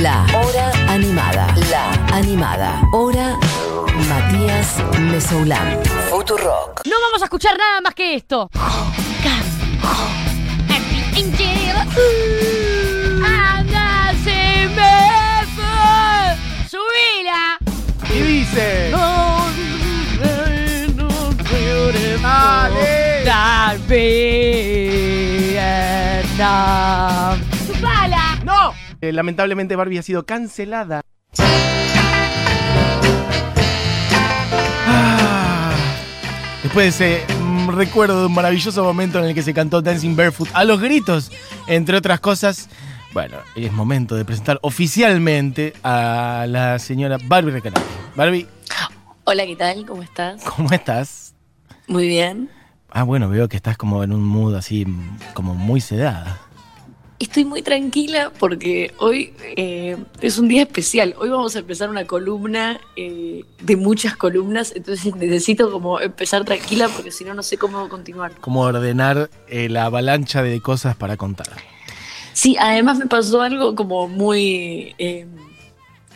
La hora animada. La animada. Hora Matías Mesoulán. Futurock. No vamos a escuchar nada más que esto. ¡Subila! Y dice. Dale. ¡Subala! Eh, lamentablemente Barbie ha sido cancelada. Ah, Después de ese mm, recuerdo de un maravilloso momento en el que se cantó Dancing Barefoot a los gritos, entre otras cosas, bueno, es momento de presentar oficialmente a la señora Barbie Recanati. Barbie, Hola, ¿qué tal? ¿Cómo estás? ¿cómo estás? Muy bien. Ah, bueno, veo que estás como en un mood así, mm, como muy sedada. Estoy muy tranquila porque hoy eh, es un día especial. Hoy vamos a empezar una columna eh, de muchas columnas, entonces necesito como empezar tranquila porque si no, no sé cómo continuar. Como ordenar eh, la avalancha de cosas para contar. Sí, además me pasó algo como muy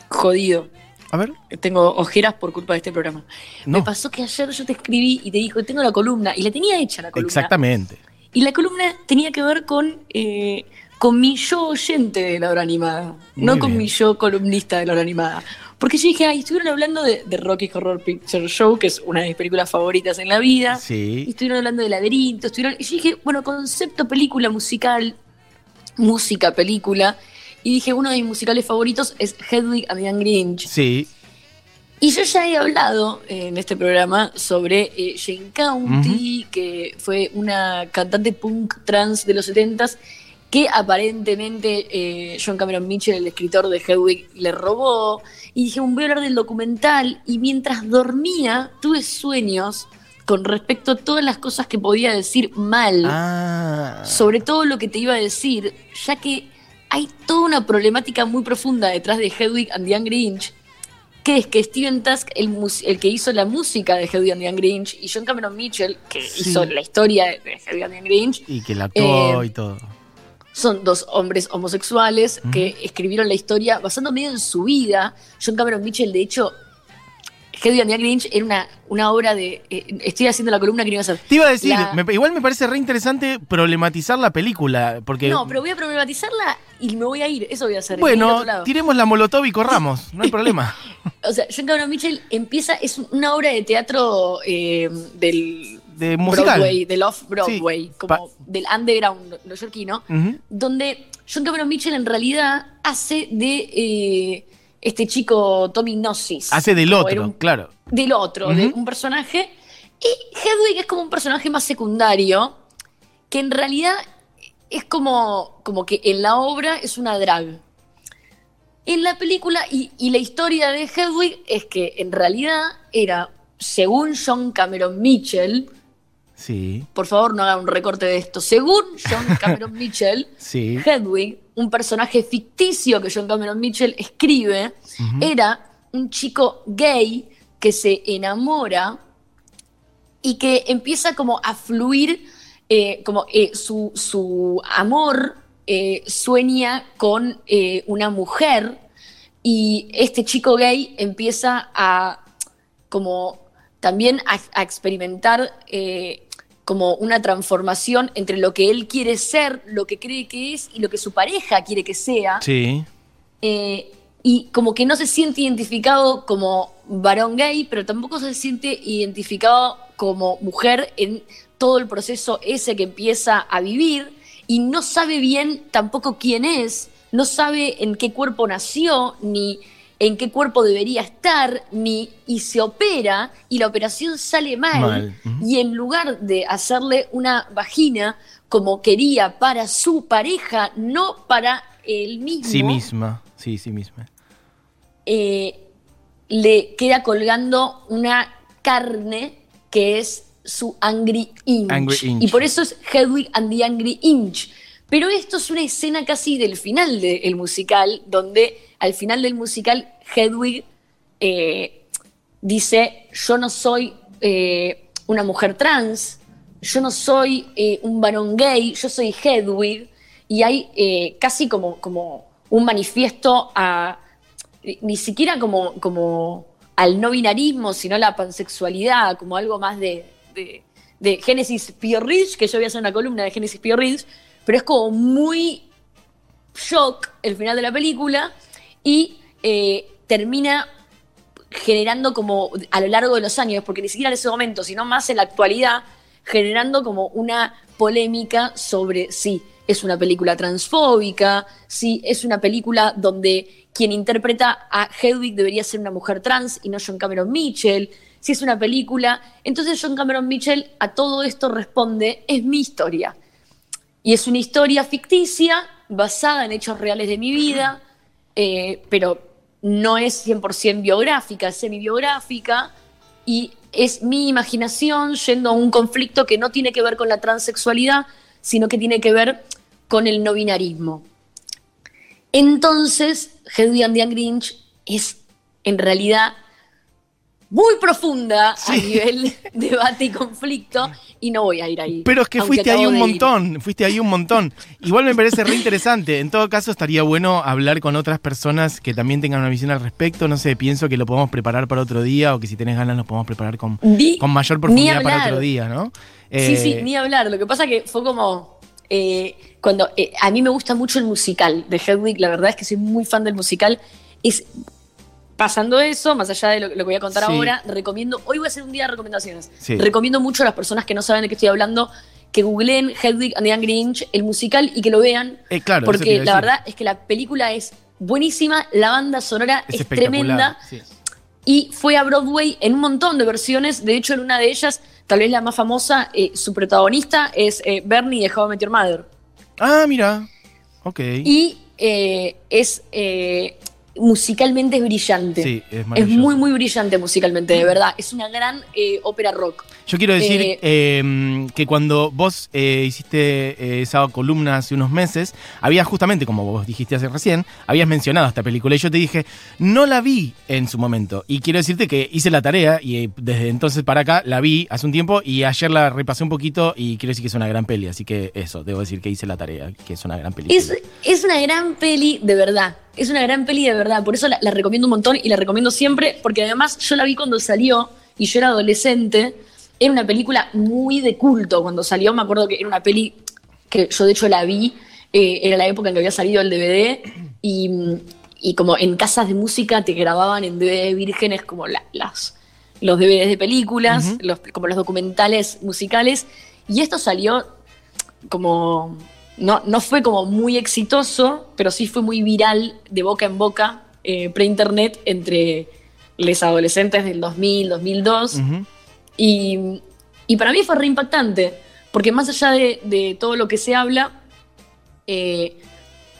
jodido. A ver. Tengo ojeras por culpa de este programa. No. Me pasó que ayer yo te escribí y te dijo, tengo la columna, y la tenía hecha la columna. Exactamente. Y la columna tenía que ver con, eh, con mi yo oyente de la hora animada, no con mi yo columnista de la hora animada. Porque yo dije, ay, estuvieron hablando de, de Rocky Horror Picture Show, que es una de mis películas favoritas en la vida. Y Sí. estuvieron hablando de laberinto, estuvieron... Y yo dije, bueno, concepto película musical, música, película. Y dije, uno de mis musicales favoritos es Hedwig and the Angry Inch. Sí. Y yo ya he hablado en este programa sobre eh, Jane County, que fue una cantante punk trans de los 70s, que aparentemente eh, John Cameron Mitchell, el escritor de Hedwig, le robó. Y dije, voy a hablar del documental. Y mientras dormía, tuve sueños con respecto a todas las cosas que podía decir mal Ah. sobre todo lo que te iba a decir, ya que hay toda una problemática muy profunda detrás de Hedwig and the Angry Inch, que es que Steven Tusk, el, el que hizo la música de Hedwig and the Angry Inch, y John Cameron Mitchell, que Sí. hizo la historia de, de Hedwig and the Angry Inch, Y que la actuó Eh, y todo. Son dos hombres homosexuales que escribieron la historia basando medio en su vida. John Cameron Mitchell, de hecho, Hedwig and the Angry Inch era una, una obra de... eh, estoy haciendo la columna que no iba a hacer. Te iba a decir, La- me- igual me parece re interesante problematizar la película, porque... No, pero voy a problematizarla y me voy a ir. Eso voy a hacer. Bueno, tiremos la molotov y corramos, no hay problema. O sea, John Cameron Mitchell empieza, es una obra de teatro eh, del De musical. Broadway, del off-Broadway, Sí, como del underground neoyorquino, donde John Cameron Mitchell en realidad hace de eh, este chico Tommy Gnosis. Hace del otro, un- claro. Del otro, de un personaje. Y Hedwig es como un personaje más secundario, que en realidad es como, como que en la obra es una drag. En la película y, y la historia de Hedwig es que en realidad era, según John Cameron Mitchell, Sí, por favor no haga un recorte de esto, según John Cameron Mitchell, sí. Hedwig, un personaje ficticio que John Cameron Mitchell escribe, era un chico gay que se enamora y que empieza como a fluir, eh, como eh, su, su amor eh, sueña con una mujer y este chico gay empieza a como también a, a experimentar eh, como una transformación entre lo que él quiere ser, lo que cree que es y lo que su pareja quiere que sea. Sí. Eh, y como que no se siente identificado como varón gay, pero tampoco se siente identificado como mujer en todo el proceso ese que empieza a vivir y no sabe bien tampoco quién es, no sabe en qué cuerpo nació, ni en qué cuerpo debería estar, ni y se opera y la operación sale mal, y en lugar de hacerle una vagina como quería para su pareja, no para él mismo, Sí misma. Sí, sí misma. eh, le queda colgando una carne que es su Angry Inch. Angry Inch. Y por eso es Hedwig and the Angry Inch. Pero esto es una escena casi del final del musical, donde al final del musical Hedwig eh, dice, yo no soy eh, una mujer trans, yo no soy eh, un varón gay, yo soy Hedwig, y hay casi como, como un manifiesto a, ni siquiera como, como al no binarismo, sino a la pansexualidad, como algo más de, de, de Génesis Pio Ridge, que yo voy a hacer una columna de Génesis Pio pero es como muy shock el final de la película y eh, termina generando como a lo largo de los años, porque ni siquiera en ese momento, sino más en la actualidad, generando como una polémica sobre si es una película transfóbica, si es una película donde quien interpreta a Hedwig debería ser una mujer trans y no John Cameron Mitchell, si es una película. Entonces John Cameron Mitchell a todo esto responde, es mi historia. Y es una historia ficticia, basada en hechos reales de mi vida, eh, pero no es 100% biográfica, es semi-biográfica y es mi imaginación yendo a un conflicto que no tiene que ver con la transexualidad, sino que tiene que ver con el no binarismo. Entonces, Hedwig and Grinch es en realidad muy profunda a nivel debate y conflicto y no voy a ir ahí. Pero es que fuiste ahí un ir. montón, fuiste ahí un montón. Igual me parece re interesante. En todo caso, estaría bueno hablar con otras personas que también tengan una visión al respecto. No sé, pienso que lo podemos preparar para otro día o que si tenés ganas lo podemos preparar con, Ni- con mayor profundidad para otro día, ¿no? Sí, sí, Eh, ni hablar. Lo que pasa que fue como. eh, cuando eh, a mí me gusta mucho el musical de Hedwig, la verdad es que soy muy fan del musical. Es pasando eso, más allá de lo, lo que voy a contar Sí. ahora, recomiendo. Hoy voy a hacer un día de recomendaciones. Sí. Recomiendo mucho a las personas que no saben de qué estoy hablando que googleen Hedwig and the Young Grinch, el musical, y que lo vean. Eh, claro, porque la verdad es que la película es buenísima, la banda sonora es tremenda sí. y fue a Broadway en un montón de versiones. De hecho, en una de ellas, tal vez la más famosa, eh, su protagonista es eh, Bernie de How I Met Your Mother. Ah, mira. Ok. Y es musicalmente es brillante. Sí, es es muy, muy brillante musicalmente, de verdad. Es una gran eh, ópera rock. Yo quiero decir Eh, eh, que cuando vos eh, hiciste esa columna hace unos meses, habías justamente, como vos dijiste hace recién, habías mencionado esta película y yo te dije, no la vi en su momento. Y quiero decirte que hice la tarea y desde entonces para acá la vi hace un tiempo y ayer la repasé un poquito y quiero decir que es una gran peli. Así que eso, debo decir que hice la tarea, que es una gran película. Es, es una gran peli de verdad. Es una gran peli de verdad. Por eso la, la recomiendo un montón y la recomiendo siempre, porque además yo la vi cuando salió y yo era adolescente. Era una película muy de culto cuando salió. Me acuerdo que era una peli que yo de hecho la vi. eh, era la época en que había salido el DVD y, y como en casas de música te grababan en DVD vírgenes como la- las, los DVDs de películas, los- como los documentales musicales. Y esto salió como no, no fue como muy exitoso, pero sí fue muy viral de boca en boca, eh, pre-internet, entre los adolescentes del 2000, 2002. Ujú. y, y para mí fue re impactante, porque más allá de, de todo lo que se habla, eh,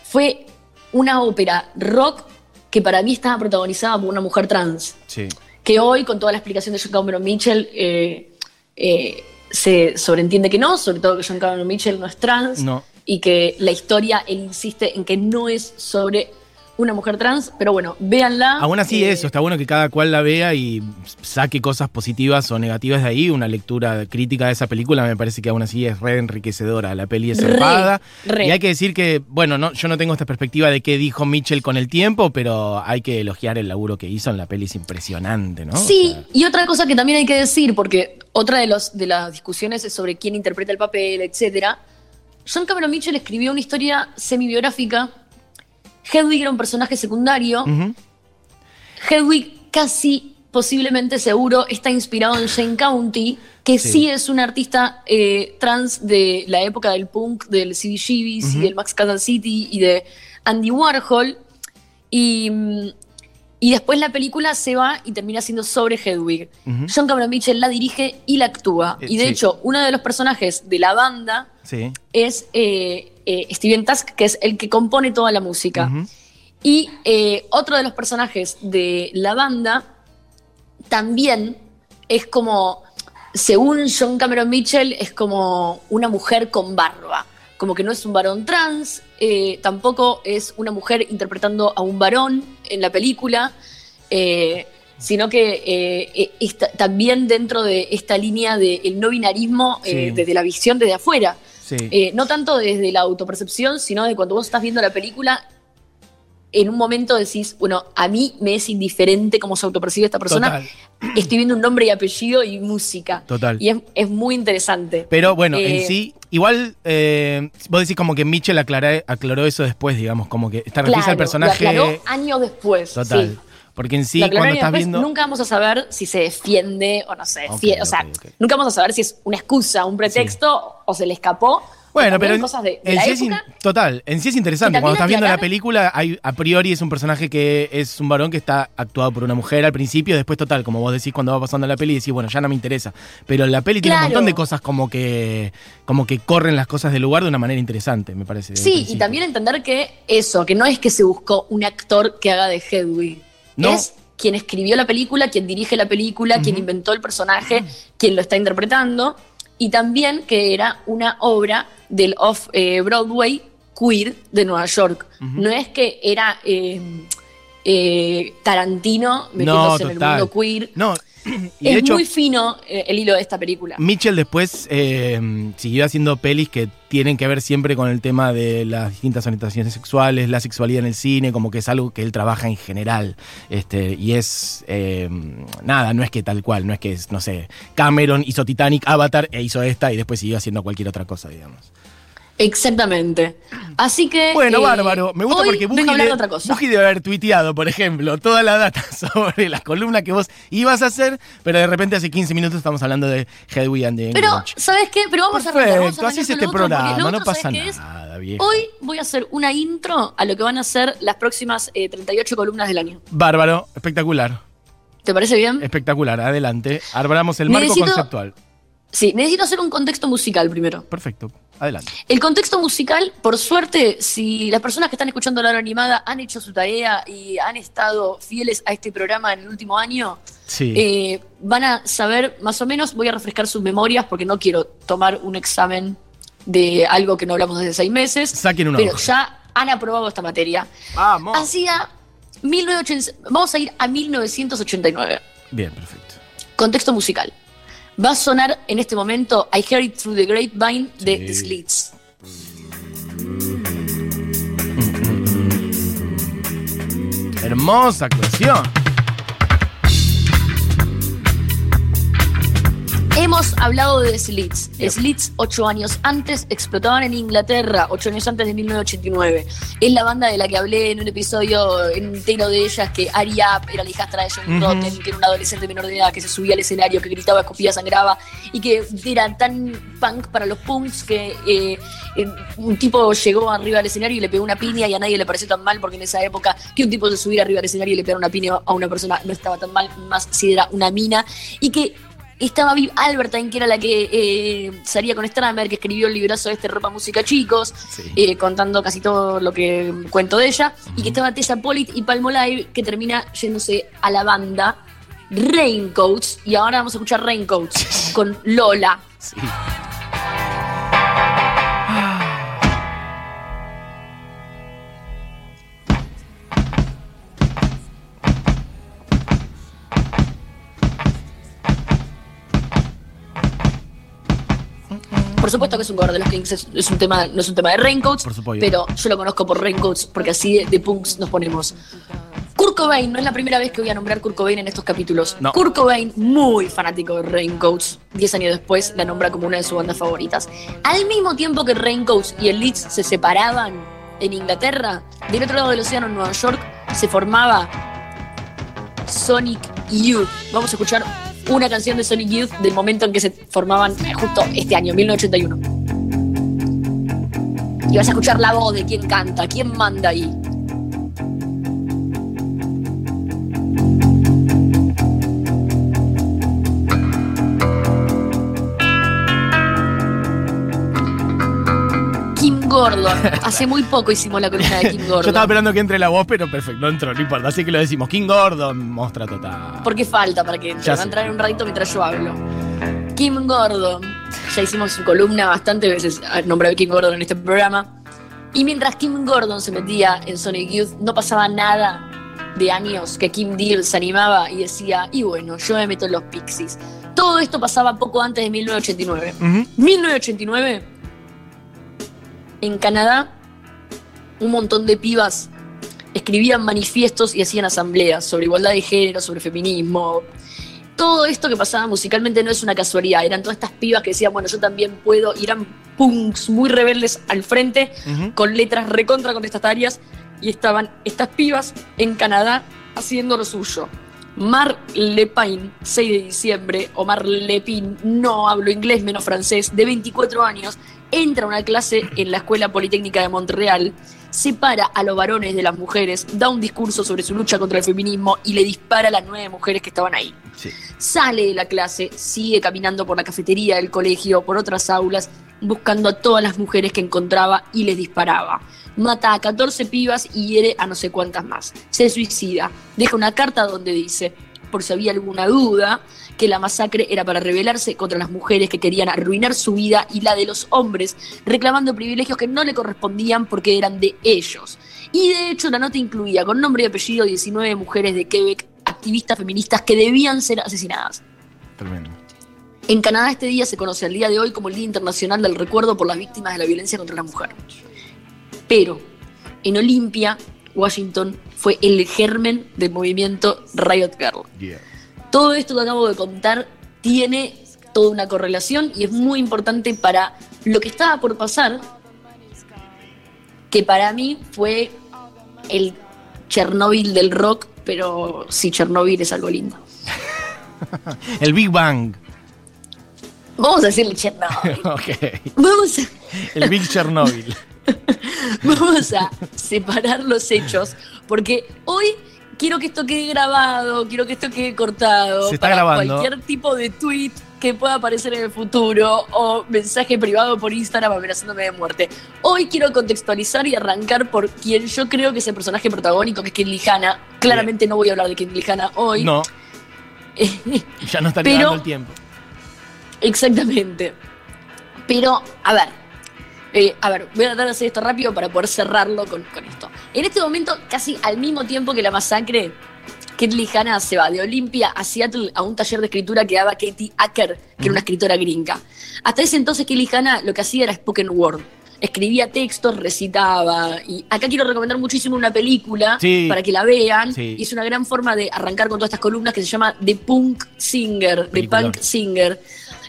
fue una ópera rock que para mí estaba protagonizada por una mujer trans Sí. que hoy, con toda la explicación de John Cameron Mitchell, eh, eh, se sobreentiende que no, sobre todo que John Cameron Mitchell no es trans No. Y que la historia, él insiste en que no es sobre una mujer trans, pero bueno, véanla. Aún así, Eh, eso, está bueno que cada cual la vea y saque cosas positivas o negativas de ahí. Una lectura crítica de esa película me parece que aún así es re enriquecedora. La peli es re. Y hay que decir que, bueno, no, yo no tengo esta perspectiva de qué dijo Mitchell con el tiempo, pero hay que elogiar el laburo que hizo en la peli, es impresionante, ¿no? O Sí, sea, y otra cosa que también hay que decir, porque otra de, los, de las discusiones es sobre quién interpreta el papel, etc. John Cameron Mitchell escribió una historia semi-biográfica. Hedwig era un personaje secundario. Hedwig casi posiblemente seguro está inspirado en Jane County, que Sí. sí, es una artista eh, trans de la época del punk, del CBGBs y del Max Castle City y de Andy Warhol. Y, mm, y después la película se va y termina siendo sobre Hedwig. John Cameron Mitchell la dirige y la actúa. Eh, y de sí. hecho, uno de los personajes de la banda Sí. es eh, eh, Steven Tusk, que es el que compone toda la música. Y eh, otro de los personajes de la banda también es como, según John Cameron Mitchell, es como una mujer con barba. Como que no es un varón trans, tampoco es una mujer interpretando a un varón en la película, sino que eh, está- también dentro de esta línea del no binarismo, eh, Sí. desde la visión desde afuera. Sí. Eh, no tanto desde la autopercepción, sino de cuando vos estás viendo la película en un momento decís, bueno, a mí me es indiferente cómo se autopercibe esta persona. Total. Estoy viendo un nombre y apellido y música. Total. Y es, es muy interesante. Pero bueno, Eh, en sí, igual eh, vos decís como que Mitchell aclaró eso después, digamos, como que está al Claro, personaje. Lo aclaró años después. Total. sí. Porque en sí, cuando estás viendo. Nunca vamos a saber si se defiende o no se defiende. o sea, nunca vamos a saber si es una excusa, un pretexto o se le escapó. Bueno, pero en, cosas de, de en la sí es in- época. total, en sí es interesante. Cuando estás viendo la película, hay, a priori es un personaje que es un varón que está actuado por una mujer al principio, después total, como vos decís cuando va pasando la peli, decís, bueno, ya no me interesa. Pero la peli tiene un montón de cosas como que, como que corren las cosas del lugar de una manera interesante, me parece. Sí, y también entender que eso, que no es que se buscó un actor que haga de Hedwig. No. Es quien escribió la película, quien dirige la película, quien inventó el personaje, quien lo está interpretando. Y también que era una obra del off-Broadway queer de Nueva York. No es que era eh, eh, Tarantino No, metiéndose en el mundo queer. No, y de es hecho, muy fino eh, el hilo de esta película. Mitchell después eh, siguió haciendo pelis que tienen que ver siempre con el tema de las distintas orientaciones sexuales, la sexualidad en el cine, como que es algo que él trabaja en general. Este, y es eh, nada, no es que tal cual, no es que no sé, Cameron hizo Titanic, Avatar e hizo esta y después siguió haciendo cualquier otra cosa, digamos. Exactamente. Así que. Bueno, eh, bárbaro. Me gusta porque Buji de, de otra cosa. Buji debe haber tuiteado, por ejemplo, toda la data sobre las columnas que vos ibas a hacer, pero de repente hace 15 minutos estamos hablando de Hedwig and the Pero. ¿sabes qué? Pero vamos a arrancar, vamos a Perfecto, así es este otro, programa, no otro, pasa nada, viejo. Hoy voy a hacer una intro a lo que van a ser las próximas eh, 38 columnas del año. Bárbaro, espectacular, ¿Te parece bien? espectacular, adelante. Arbramos el marco Necesito- conceptual. Sí, necesito hacer un contexto musical primero. Perfecto, adelante. El contexto musical, por suerte, si las personas que están escuchando la hora animada han hecho su tarea y han estado fieles a este programa en el último año, Sí. eh, van a saber más o menos, voy a refrescar sus memorias porque no quiero tomar un examen de algo que no hablamos desde seis meses, Saquen una pero hoja. ya han aprobado esta materia. Vamos. Hacía 1980, vamos a ir a 1989. Bien, perfecto. Contexto musical. Va a sonar en este momento I Heard It Through the Grapevine de The Sí. Slits. Hermosa actuación. Hemos hablado de Slits. Slits, ocho años antes, explotaban en Inglaterra, ocho años antes de 1989. Es la banda de la que hablé en un episodio entero de ellas, que Ari Up era la hijastra de John Ujú. Rotten, que era un adolescente menor de edad que se subía al escenario, que gritaba, escupía, sangraba, y que era tan punk para los punks que eh, un tipo llegó arriba del escenario y le pegó una piña y a nadie le pareció tan mal, porque en esa época que un tipo se subiera arriba del escenario y le pegara una piña a una persona no estaba tan mal, más si era una mina, y que estaba Viv Albertine, que era la que eh, salía con Stramer, que escribió el librazo de este Ropa Música Chicos, Sí. eh, contando casi todo lo que cuento de ella. Y que estaba Tessa Pollitt y Palmolive, que termina yéndose a la banda Raincoats. Y ahora vamos a escuchar Raincoats con Lola. Sí. Por supuesto que es un cover de los Kings, es, es un tema, no es un tema de Raincoats, Por pero yo lo conozco por Raincoats porque así de, de punks nos ponemos. Kurt Cobain, no es la primera vez que voy a nombrar Kurt Cobain en estos capítulos. No. Kurt Cobain, muy fanático de Raincoats, 10 años después la nombra como una de sus bandas favoritas. Al mismo tiempo que Raincoats y el Leeds se separaban en Inglaterra, del otro lado del océano, en Nueva York, se formaba Sonic Youth. Vamos a escuchar una canción de Sonic Youth del momento en que se formaban eh, justo este año, 1981. Y vas a escuchar la voz de quién canta, quién manda ahí. Kim Gordon. Hace muy poco hicimos la columna de Kim Yo Gordon. estaba esperando que entre la voz, pero perfecto, no entró, no importa. Así que lo decimos. King Gordon, mostra total. Porque falta para que entre. Va a entrar en un ratito mientras yo hablo. Kim Gordon. Ya hicimos su columna bastantes veces. ah, Nombré a Kim Gordon en este programa. Y mientras Kim Gordon se metía en Sonic Youth, no pasaba nada de años que Kim Deal se animaba y decía, y bueno, yo me meto en los Pixies. Todo esto pasaba poco antes de 1989. Ujú. 1989, en Canadá, un montón de pibas escribían manifiestos y hacían asambleas sobre igualdad de género, sobre feminismo. Todo esto que pasaba musicalmente no es una casualidad, eran todas estas pibas que decían, bueno, yo también puedo, y eran punks muy rebeldes al frente, con letras recontra contestatarias, y estaban estas pibas en Canadá haciendo lo suyo. Mar Lepine, 6 de diciembre, o Mar Lepin, no hablo inglés menos francés, de 24 años, entra a una clase en la Escuela Politécnica de Montreal, separa a los varones de las mujeres, da un discurso sobre su lucha contra el feminismo y le dispara a las nueve mujeres que estaban ahí. Sí. Sale de la clase, sigue caminando por la cafetería del colegio, por otras aulas, buscando a todas las mujeres que encontraba y les disparaba. Mata a 14 pibas y hiere a no sé cuántas más. Se suicida. Deja una carta donde dice, por si había alguna duda, que la masacre era para rebelarse contra las mujeres que querían arruinar su vida y la de los hombres, reclamando privilegios que no le correspondían porque eran de ellos. Y de hecho la nota incluía con nombre y apellido 19 mujeres de Quebec, activistas feministas que debían ser asesinadas. Tremendo. En Canadá este día se conoce el día de hoy como el Día Internacional del Recuerdo por las Víctimas de la Violencia contra la Mujer. Pero en Olimpia, Washington, fue el germen del movimiento Riot Girl. Yeah. Todo esto que acabo de contar tiene toda una correlación y es muy importante para lo que estaba por pasar, que para mí fue el Chernobyl del rock, pero sí, Chernobyl es algo lindo. El Big Bang. Vamos a decirle Chernobyl. ok. Vamos a, El Big Chernobyl. vamos a separar los hechos, porque hoy quiero que esto quede grabado, quiero que esto quede cortado. Se está para grabando. Cualquier tipo de tweet que pueda aparecer en el futuro o mensaje privado por Instagram amenazándome de muerte. Hoy quiero contextualizar y arrancar por quien yo creo que es el personaje protagónico, que es Kenley Hanna. Claramente no voy a hablar de Kenley Hanna hoy. No, ya no estaría Pero- dando el tiempo. Exactamente. Pero, a ver. Eh, a ver, voy a tratar de hacer esto rápido para poder cerrarlo con, con esto. En este momento, casi al mismo tiempo que la masacre, Kenley Hanna se va de Olimpia a Seattle a un taller de escritura que daba Katie Acker, que era una escritora gringa. Hasta ese entonces, Kenley Hanna lo que hacía era spoken word. Escribía textos, recitaba. Y acá quiero recomendar muchísimo una película Sí. para que la vean. Sí. Y es una gran forma de arrancar con todas estas columnas que se llama The Punk Singer. The. Punk Singer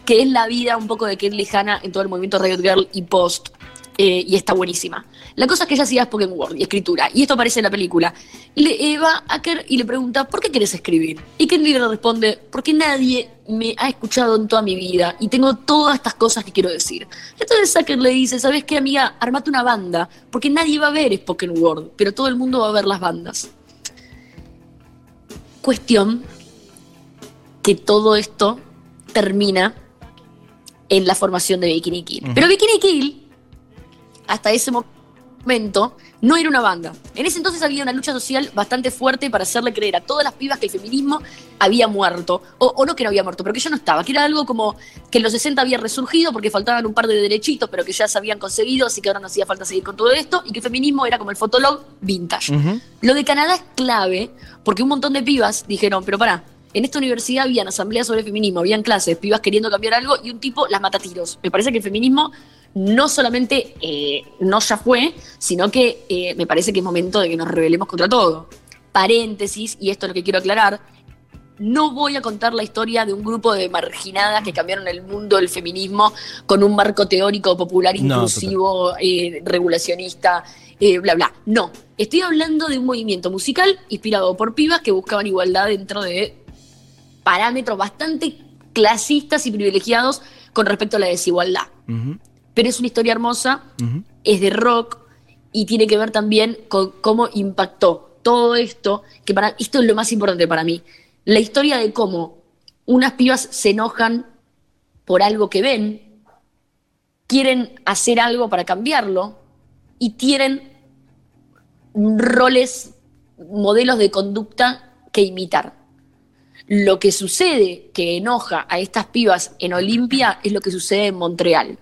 que es la vida un poco de Kenley Hanna en todo el movimiento Riot Girl y post. eh, y está buenísima. La cosa es que ella hacía spoken word y escritura, y esto aparece en la película. Le eh, va a Acker y le pregunta, ¿por qué querés escribir? Y Kenley le responde, porque nadie me ha escuchado en toda mi vida y tengo todas estas cosas que quiero decir. Entonces Acker le dice, ¿sabes qué, amiga? Armate una banda, porque nadie va a ver spoken word, pero todo el mundo va a ver las bandas. Cuestión que todo esto termina en la formación de Bikini Kill. Pero Bikini Kill, hasta ese momento, no era una banda. En ese entonces había una lucha social bastante fuerte para hacerle creer a todas las pibas que el feminismo había muerto. O, o no que no había muerto, pero que ya no estaba. Que era algo como que en los 60 había resurgido porque faltaban un par de derechitos, pero que ya se habían conseguido, así que ahora no hacía falta seguir con todo esto. Y que el feminismo era como el fotolog vintage. Lo de Canadá es clave porque un montón de pibas dijeron, pero pará, en esta universidad habían asambleas sobre feminismo, habían clases, pibas queriendo cambiar algo y un tipo las mata a tiros. Me parece que el feminismo no solamente eh, no ya fue, sino que eh, me parece que es momento de que nos rebelemos contra todo. Paréntesis, y esto es lo que quiero aclarar, no voy a contar la historia de un grupo de marginadas que cambiaron el mundo del feminismo con un marco teórico popular No, inclusivo, eh, regulacionista, eh, bla, bla. No, estoy hablando de un movimiento musical inspirado por pibas que buscaban igualdad dentro de parámetros bastante clasistas y privilegiados con respecto a la desigualdad. Pero es una historia hermosa, es de rock y tiene que ver también con cómo impactó todo esto, que para esto es lo más importante para mí. La historia de cómo unas pibas se enojan por algo que ven, quieren hacer algo para cambiarlo y tienen roles, modelos de conducta que imitar. Lo que sucede que enoja a estas pibas en Olimpia es lo que sucede en Montreal.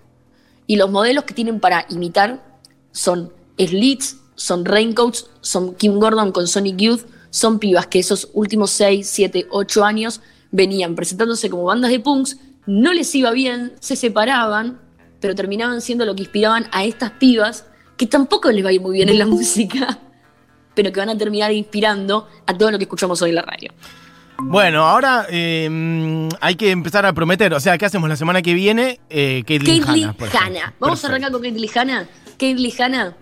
Y los modelos que tienen para imitar son Slits, son Raincoats, son Kim Gordon con Sonic Youth, son pibas que esos últimos 6, 7, 8 años venían presentándose como bandas de punks, no les iba bien, se separaban, pero terminaban siendo lo que inspiraban a estas pibas que tampoco les va a ir muy bien en la música. pero que van a terminar inspirando a todo lo que escuchamos hoy en la radio. Bueno, ahora eh, mm, hay que empezar a prometer. O sea, ¿qué hacemos la semana que viene? Eh, Caitlyn Hanna. Vamos Perfecto. a arrancar con Caitlyn Hanna. Caitlyn Hanna.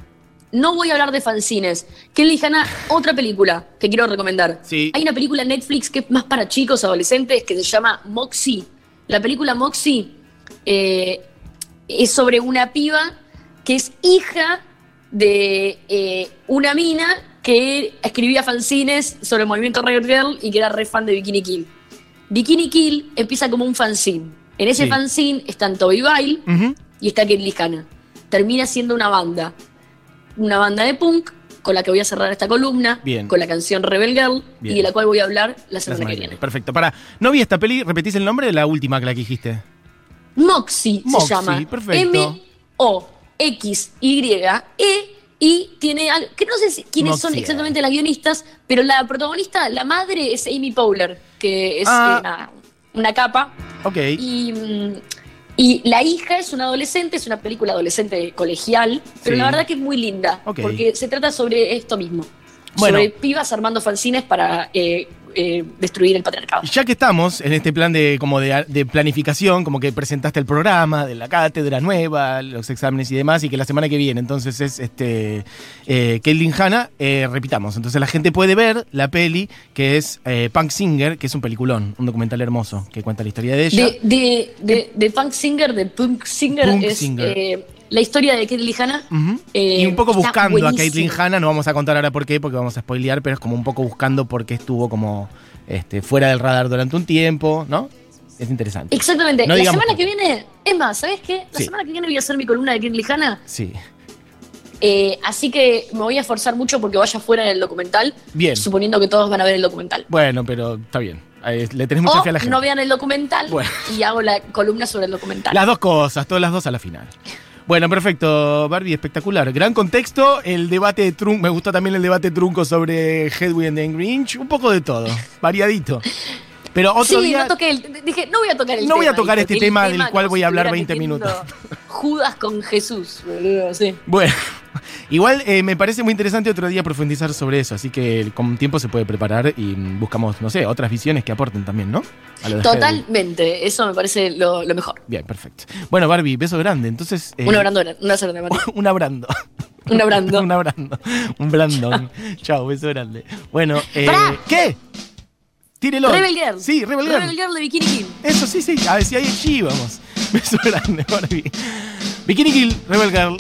No voy a hablar de fanzines. Caitlyn Hanna, otra película que quiero recomendar. Sí. Hay una película en Netflix que es más para chicos, adolescentes, que se llama Moxie. La película Moxie eh, es sobre una piba que es hija de eh, una mina que escribía fanzines sobre el movimiento Riot Girl y que era re fan de Bikini Kill. Bikini Kill empieza como un fanzine. En ese Sí. fanzine están Toby Bile y está Caitlyn Hanna. Termina siendo una banda. Una banda de punk con la que voy a cerrar esta columna, Bien. con la canción Rebel Girl Bien. y de la cual voy a hablar la La semana, que viene. viene. Perfecto. Para, no vi esta peli, repetís el nombre de la última que la que dijiste. Moxie, Moxie, se llama. perfecto. M-O-X-Y-E y tiene algo, que no sé si- quiénes son exactamente las guionistas, pero la protagonista, la madre es Amy Powler, que es Ah. eh, una, una capa. Ok. Y, mm, y la hija es una adolescente, es una película adolescente colegial, pero Sí. la verdad que es muy linda, porque se trata sobre esto mismo. Bueno. Sobre pibas armando fanzines para eh, eh, destruir el patriarcado. Ya que estamos en este plan de como de, de planificación, como que presentaste el programa de la cátedra nueva, los exámenes y demás, y que la semana que viene entonces es este eh, Hanna, eh, repitamos. Entonces la gente puede ver la peli que es eh, Punk Singer, que es un peliculón, un documental hermoso que cuenta la historia de ella. De, de, de, de Punk Singer, de Punk Singer, Punk es Singer. La historia de Caitlyn Hanna. Eh, y un poco buscando a. Caitlyn Hanna, no vamos a contar ahora por qué, porque vamos a spoilear, pero es como un poco buscando por qué estuvo como este, fuera del radar durante un tiempo, ¿no? Es interesante. Exactamente. No la semana que viene, es más, ¿sabes qué? La Sí. semana que viene voy a hacer mi columna de Caitlyn Hanna. Sí. eh, así que me voy a esforzar mucho porque vaya fuera del documental. Bien. Suponiendo que todos van a ver el documental. Bueno, pero está bien. Le tenés mucha O fe a la gente. no vean el documental Bueno. y hago la columna sobre el documental. Las dos cosas, todas las dos a la final. Bueno, perfecto, Barbie, espectacular. Gran contexto, el debate de trunco, me gustó también el debate trunco sobre Hedwig and the Grinch, un poco de todo, variadito. Pero otro sí, día... no toqué el, dije, no voy a tocar el No tema. voy a tocar este el tema del cual voy a hablar estuviera 20 minutos. Judas con Jesús, boludo, sí. Bueno, igual eh, me parece muy interesante otro día profundizar sobre eso, así que con tiempo se puede preparar y buscamos, no sé, otras visiones que aporten también, ¿no? Totalmente, eso me parece lo, lo mejor. Bien, perfecto. Bueno, Barbie, beso grande. Entonces... eh, Un abrando, un abrazo grande, Mati. un abrando. Un abrando. un abrando. Un brandon. Chao, beso grande. Bueno, eh. ¿qué? Tírelo. Rebel Girl. Sí, Rebel Girl. Rebel Girl de Bikini Kill. Eso sí, sí. A ver si ahí allí vamos. Beso grande, Barbie. Bikini Kill, Rebel Girl.